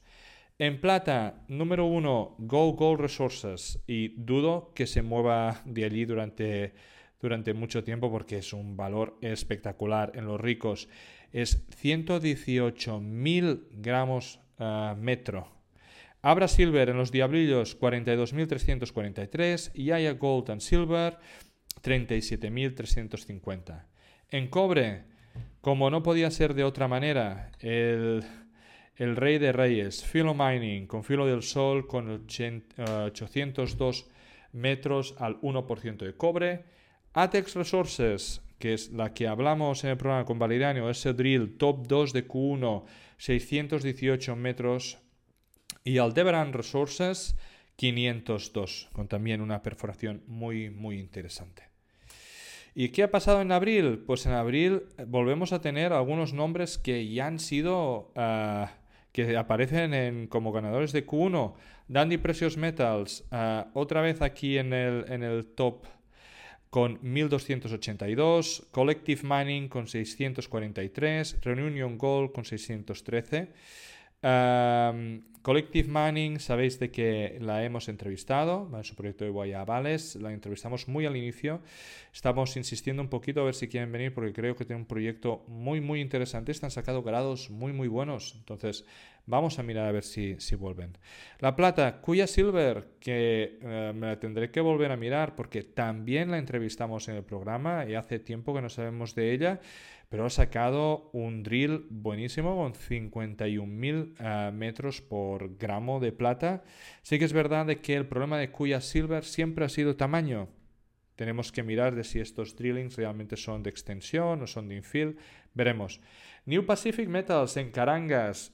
En plata, número uno, Go Gold Resources. Y dudo que se mueva de allí durante, durante mucho tiempo porque es un valor espectacular en los ricos. Es 118.000 gramos uh, metro. Abra Silver en los Diablillos 42.343 y Aya Gold and Silver 37.350. En cobre, como no podía ser de otra manera, el el rey de reyes, Filo Mining, con filo del sol, con 802 eh, metros al 1% de cobre. Atex Resources, que es la que hablamos en el programa con Valeriano, ese drill top 2 de Q1, 618 metros. Y Aldebaran Resources, 502, con también una perforación muy, muy interesante. ¿Y qué ha pasado en abril? Pues en abril volvemos a tener algunos nombres que ya han sido eh, que aparecen como ganadores de Q1. Dandy Precious Metals, eh, otra vez aquí en el, en el top con 1282, Collective Mining con 643, Reunion Gold con 613. Collective Mining, sabéis de que la hemos entrevistado en su proyecto de Guayabales, la entrevistamos muy al inicio. Estamos insistiendo un poquito a ver si quieren venir porque creo que tiene un proyecto muy, muy interesante. Están sacando grados muy, muy buenos. Entonces, vamos a mirar a ver si, si vuelven. La plata, Cuya Silver, que eh, me la tendré que volver a mirar porque también la entrevistamos en el programa y hace tiempo que no sabemos de ella pero ha sacado un drill buenísimo con 51.000 eh, metros por gramo de plata. Sí que es verdad de que el problema de Kuya Silver siempre ha sido tamaño. Tenemos que mirar de si estos drillings realmente son de extensión o son de infill. Veremos. New Pacific Metals en Carangas.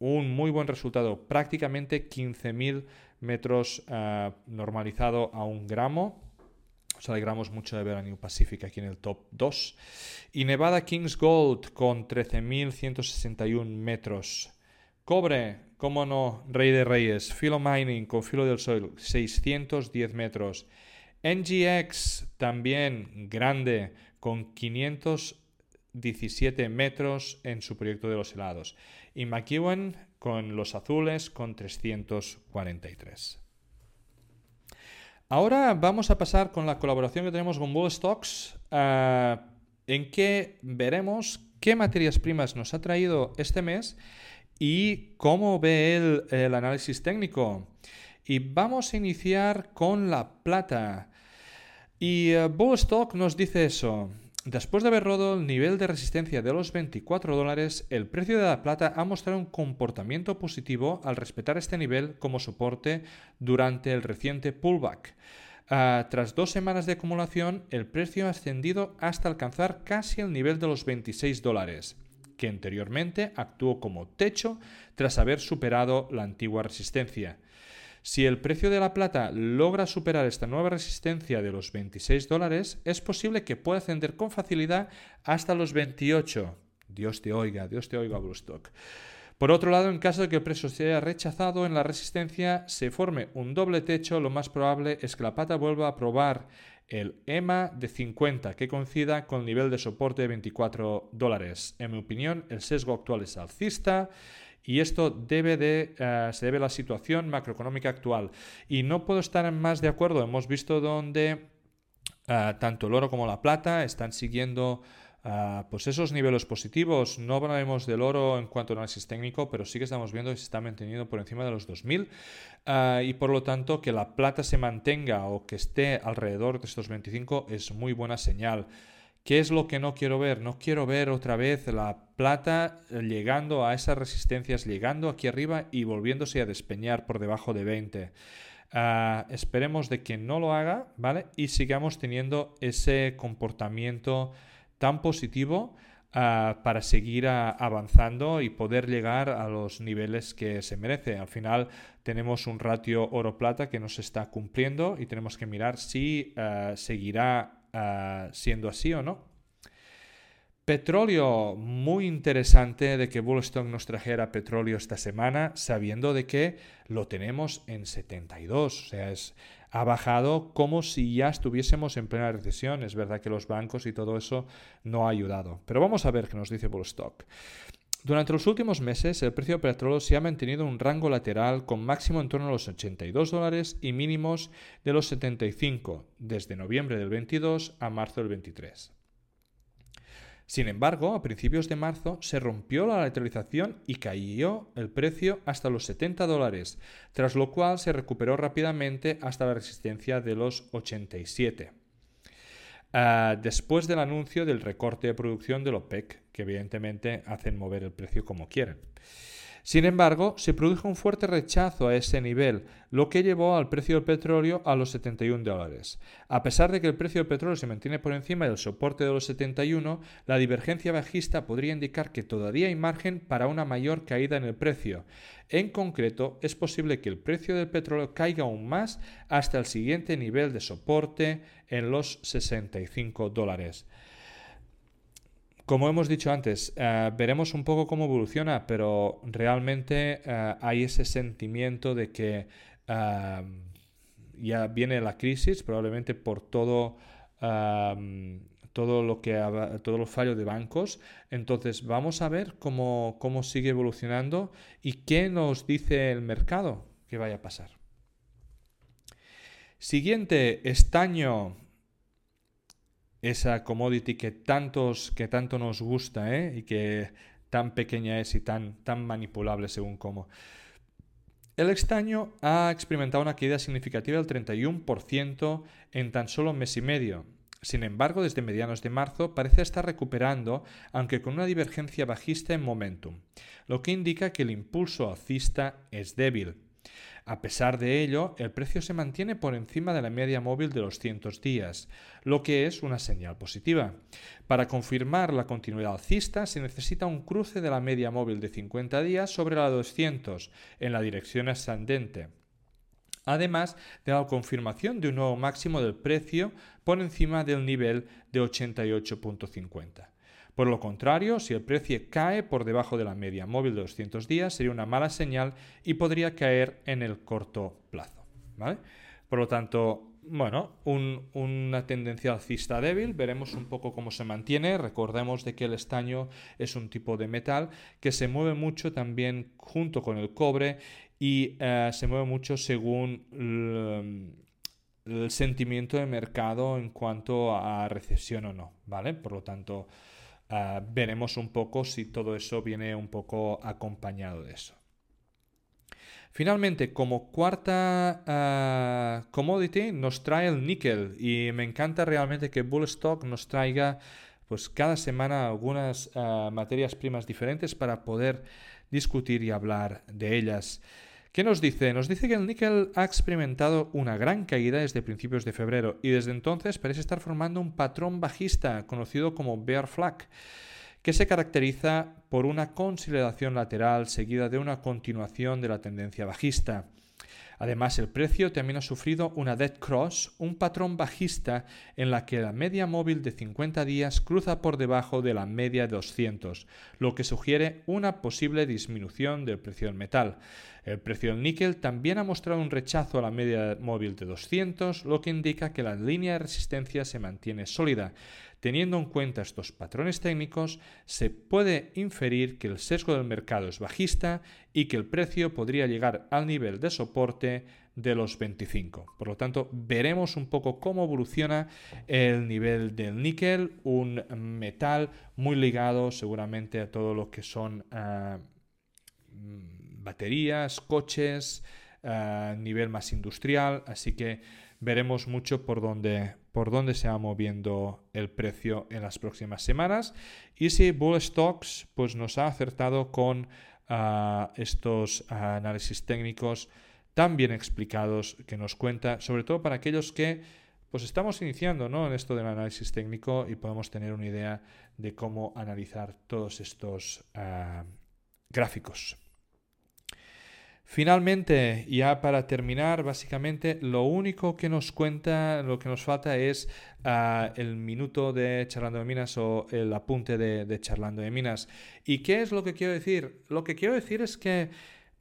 un muy buen resultado, prácticamente 15.000 metros ah, normalizado a un gramo. Sea, alegramos mucho de ver a New Pacific aquí en el top 2. Y Nevada Kings Gold con 13.161 metros. Cobre, cómo no, Rey de Reyes. Filo Mining con filo del sol, 610 metros. NGX también grande, con 517 metros en su proyecto de los helados. Y McEwen con los azules con 343. Ahora vamos a pasar con la colaboración que tenemos con Bull Stocks, eh, en que veremos qué materias primas nos ha traído este mes y cómo ve el, análisis técnico. Y vamos a iniciar con la plata. Y uh, Bull Stock nos dice eso. Después de haber roto el nivel de resistencia de los 24 dólares, el precio de la plata ha mostrado un comportamiento positivo al respetar este nivel como soporte durante el reciente pullback. Ah, tras dos semanas de acumulación, el precio ha ascendido hasta alcanzar casi el nivel de los 26 dólares, que anteriormente actuó como techo tras haber superado la antigua resistencia. Si el precio de la plata logra superar esta nueva resistencia de los 26 dólares, es posible que pueda ascender con facilidad hasta los 28. Dios te oiga, Dios te oiga, Stock. Por otro lado, en caso de que el precio sea rechazado en la resistencia, se forme un doble techo, lo más probable es que la plata vuelva a probar el EMA de 50, que coincida con el nivel de soporte de 24 dólares. En mi opinión, el sesgo actual es alcista y esto eh, se debe a la situación macroeconómica actual. Y no puedo estar más de acuerdo. Hemos visto donde eh, tanto el oro como la plata están siguiendo eh, pues esos niveles positivos. No hablaremos del oro en cuanto a análisis técnico, pero sí que estamos viendo que se está manteniendo por encima de los 2000 y por lo tanto que la plata se mantenga o que esté alrededor de estos 25 es muy buena señal. ¿Qué es lo que no quiero ver? No quiero ver otra vez la plata llegando a esas resistencias, llegando aquí arriba y volviéndose a despeñar por debajo de 20. Ah, esperemos de que no lo haga, ¿vale? Y sigamos teniendo ese comportamiento tan positivo ah, para seguir avanzando y poder llegar a los niveles que se merece. Al final tenemos un ratio oro-plata que nos está cumpliendo y tenemos que mirar si ah, seguirá Ah, siendo así o no. Petróleo, muy interesante de que Bullstock nos trajera petróleo esta semana, sabiendo de que lo tenemos en 72, o sea, es, ha bajado como si ya estuviésemos en plena recesión. Es verdad que los bancos y todo eso no ha ayudado. Pero vamos a ver qué nos dice Bullstock. Durante los últimos meses, el precio del petróleo se ha mantenido en un rango lateral con máximo en torno a los 82 dólares y mínimos de los 75 desde noviembre del 22 a marzo del 23. Sin embargo, a principios de marzo se rompió la lateralización y cayó el precio hasta los 70 dólares, tras lo cual se recuperó rápidamente hasta la resistencia de los 87. Ah, después del anuncio del recorte de producción del OPEC, que evidentemente hacen mover el precio como quieren. Sin embargo, se produjo un fuerte rechazo a ese nivel, lo que llevó al precio del petróleo a los 71 dólares. A pesar de que el precio del petróleo se mantiene por encima del soporte de los 71, la divergencia bajista podría indicar que todavía hay margen para una mayor caída en el precio. En concreto, es posible que el precio del petróleo caiga aún más hasta el siguiente nivel de soporte en los 65 dólares. Como hemos dicho antes, eh, veremos un poco cómo evoluciona, pero realmente eh, hay ese sentimiento de que eh, ya viene la crisis, probablemente por todo, todo lo que todos los fallos de bancos. Entonces, vamos a ver cómo, cómo sigue evolucionando y qué nos dice el mercado que vaya a pasar. Siguiente, estaño esa commodity que, tantos, que tanto nos gusta ¿eh? y que tan pequeña es y tan, tan manipulable según cómo. El estaño ha experimentado una caída significativa del 31% en tan solo un mes y medio. Sin embargo, desde medianos de marzo parece estar recuperando, aunque con una divergencia bajista en momentum, lo que indica que el impulso alcista es débil. A pesar de ello, el precio se mantiene por encima de la media móvil de los 100 días, lo que es una señal positiva. Para confirmar la continuidad alcista se necesita un cruce de la media móvil de 50 días sobre la 200 en la dirección ascendente además de la confirmación de un nuevo máximo del precio por encima del nivel de 88.50. Por lo contrario, si el precio cae por debajo de la media móvil de 200 días, sería una mala señal y podría caer en el corto plazo. Por lo tanto, bueno, una tendencia alcista débil, veremos un poco cómo se mantiene. Recordemos de que el estaño es un tipo de metal que se mueve mucho también junto con el cobre y eh, se mueve mucho según el, sentimiento de mercado en cuanto a recesión o no, ¿vale? Por lo tanto, Ah, veremos un poco si todo eso viene un poco acompañado de eso. Finalmente, como cuarta ah, commodity, nos trae el níquel y me encanta realmente que Bullstock nos traiga pues cada semana algunas ah, materias primas diferentes para poder discutir y hablar de ellas. ¿Qué nos dice? Nos dice que el níquel ha experimentado una gran caída desde principios de febrero y desde entonces parece estar formando un patrón bajista conocido como bear flag, que se caracteriza por una consolidación lateral seguida de una continuación de la tendencia bajista. Además, el precio también ha sufrido una dead cross, un patrón bajista en la que la media móvil de 50 días cruza por debajo de la media de 200, lo que sugiere una posible disminución del precio del metal. El precio del níquel también ha mostrado un rechazo a la media móvil de 200, lo que indica que la línea de resistencia se mantiene sólida. Teniendo en cuenta estos patrones técnicos, se puede inferir que el sesgo del mercado es bajista y que el precio podría llegar al nivel de soporte de los 25. Por lo tanto, veremos un poco cómo evoluciona el nivel del níquel, un metal muy ligado seguramente a todo lo que son ah, baterías, coches, a nivel más industrial, así que veremos mucho por dónde, por dónde se va moviendo el precio en las próximas semanas. Y si Bull Stocks pues, nos ha acertado con ah, estos análisis técnicos tan bien explicados que nos cuenta, sobre todo para aquellos que pues estamos iniciando ¿no? en esto del análisis técnico y podemos tener una idea de cómo analizar todos estos ah, gráficos. Finalmente, ya para terminar, básicamente lo único que nos cuenta, lo que nos falta es ah, el minuto de charlando de minas o el apunte de, charlando de minas. ¿Y qué es lo que quiero decir? Lo que quiero decir es que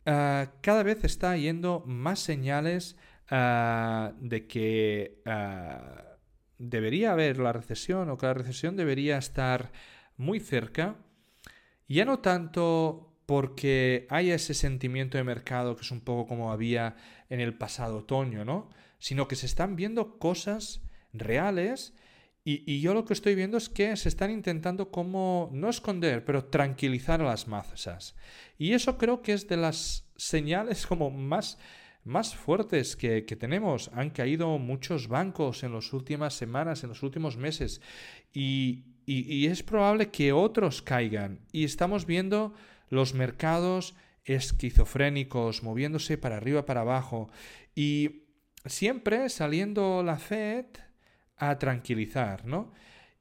ah, cada vez está yendo más señales ah, de que debería haber la recesión o que la recesión debería estar muy cerca. Ya no tanto porque hay ese sentimiento de mercado que es un poco como había en el pasado otoño, ¿no? Sino que se están viendo cosas reales y, yo lo que estoy viendo es que se están intentando como, no esconder, pero tranquilizar a las masas. Y eso creo que es de las señales como más, más fuertes que, tenemos. Han caído muchos bancos en las últimas semanas, en los últimos meses, y, y es probable que otros caigan. Y estamos viendo los mercados esquizofrénicos, moviéndose para arriba, para abajo, y siempre saliendo la Fed a tranquilizar, ¿no?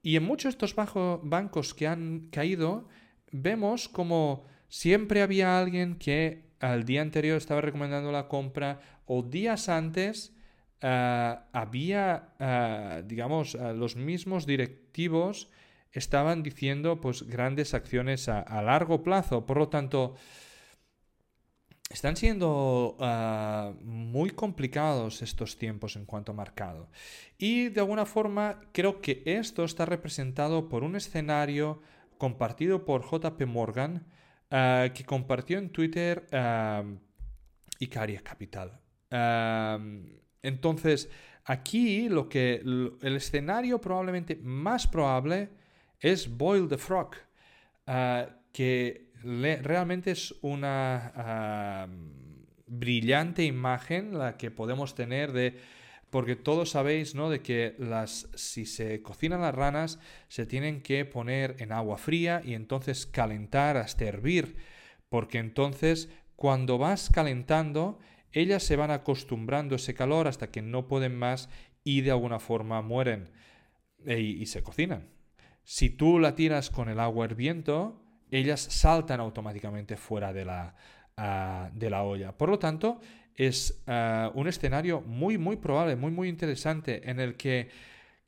Y en muchos de estos bancos que han caído, vemos como siempre había alguien que al día anterior estaba recomendando la compra o días antes eh, había, eh, digamos, eh, los mismos directivos estaban diciendo pues grandes acciones a, largo plazo. Por lo tanto, están siendo ah, muy complicados estos tiempos en cuanto a mercado. Y de alguna forma creo que esto está representado por un escenario compartido por JP Morgan, ah, que compartió en Twitter uh, Icaria Capital. entonces, aquí lo que el escenario probablemente más probable es Boil the Frog, ah, que realmente es una ah, brillante imagen la que podemos tener de porque todos sabéis, ¿no? De que las, si se cocinan las ranas, se tienen que poner en agua fría y entonces calentar hasta hervir. Porque entonces, cuando vas calentando, ellas se van acostumbrando a ese calor hasta que no pueden más y de alguna forma mueren e, y, se cocinan. Si tú la tiras con el agua hirviendo, ellas saltan automáticamente fuera de la, ah, de la olla. Por lo tanto, es ah, un escenario muy, muy probable, muy, muy interesante en el que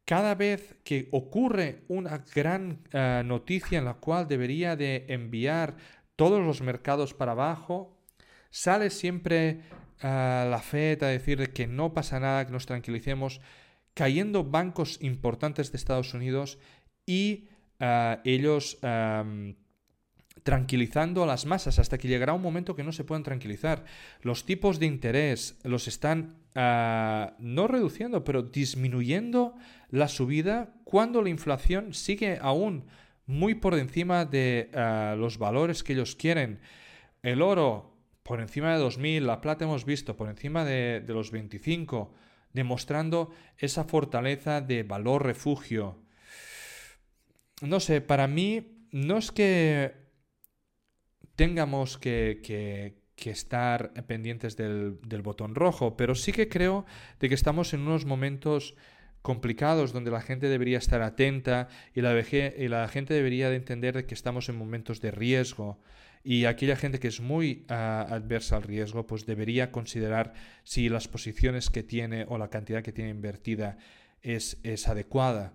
cada vez que ocurre una gran ah, noticia en la cual debería de enviar todos los mercados para abajo, sale siempre la FED a decir que no pasa nada, que nos tranquilicemos, cayendo bancos importantes de Estados Unidos y ellos tranquilizando a las masas hasta que llegará un momento que no se puedan tranquilizar. Los tipos de interés los están ah, no reduciendo, pero disminuyendo la subida cuando la inflación sigue aún muy por encima de ah, los valores que ellos quieren. El oro por encima de 2.000, la plata hemos visto por encima de, de los 25, demostrando esa fortaleza de valor refugio. No sé, para mí no es que tengamos que, estar pendientes del, botón rojo, pero sí que creo de que estamos en unos momentos complicados donde la gente debería estar atenta y la, y la gente debería de entender de que estamos en momentos de riesgo y aquella gente que es muy ah, adversa al riesgo pues debería considerar si las posiciones que tiene o la cantidad que tiene invertida es, es adecuada.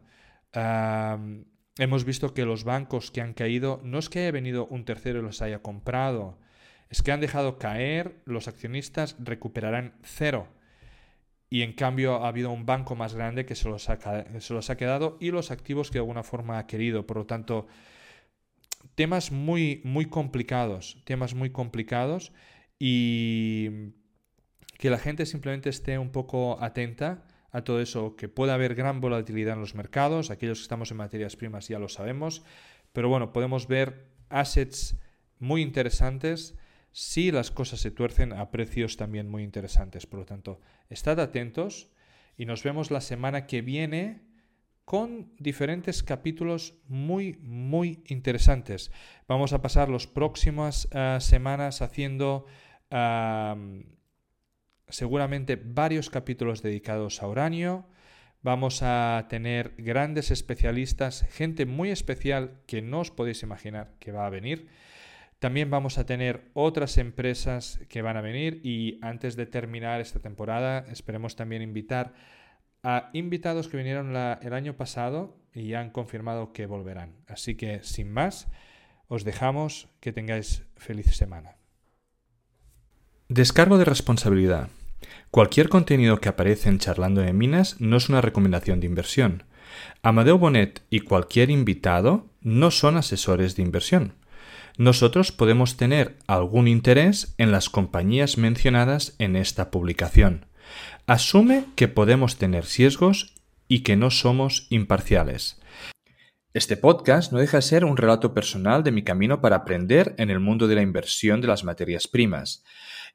Hemos visto que los bancos que han caído no es que haya venido un tercero y los haya comprado, es que han dejado caer, los accionistas recuperarán cero. Y en cambio ha habido un banco más grande que se los ha, se los ha quedado y los activos que de alguna forma ha querido. Por lo tanto, temas muy, muy complicados, temas muy complicados y que la gente simplemente esté un poco atenta a todo eso, que puede haber gran volatilidad en los mercados, aquellos que estamos en materias primas ya lo sabemos, pero bueno, podemos ver assets muy interesantes si las cosas se tuercen a precios también muy interesantes. Por lo tanto, estad atentos y nos vemos la semana que viene con diferentes capítulos muy, muy interesantes. Vamos a pasar las próximas eh, semanas haciendo seguramente varios capítulos dedicados a uranio. Vamos a tener grandes especialistas, gente muy especial que no os podéis imaginar que va a venir. También vamos a tener otras empresas que van a venir y antes de terminar esta temporada esperemos también invitar a invitados que vinieron el año pasado y han confirmado que volverán. Así que sin más, os dejamos que tengáis feliz semana. Descargo de responsabilidad. Cualquier contenido que aparece en Charlando de Minas no es una recomendación de inversión. Amadeo Bonet y cualquier invitado no son asesores de inversión. Nosotros podemos tener algún interés en las compañías mencionadas en esta publicación. Asume que podemos tener sesgos y que no somos imparciales. Este podcast no deja de ser un relato personal de mi camino para aprender en el mundo de la inversión de las materias primas.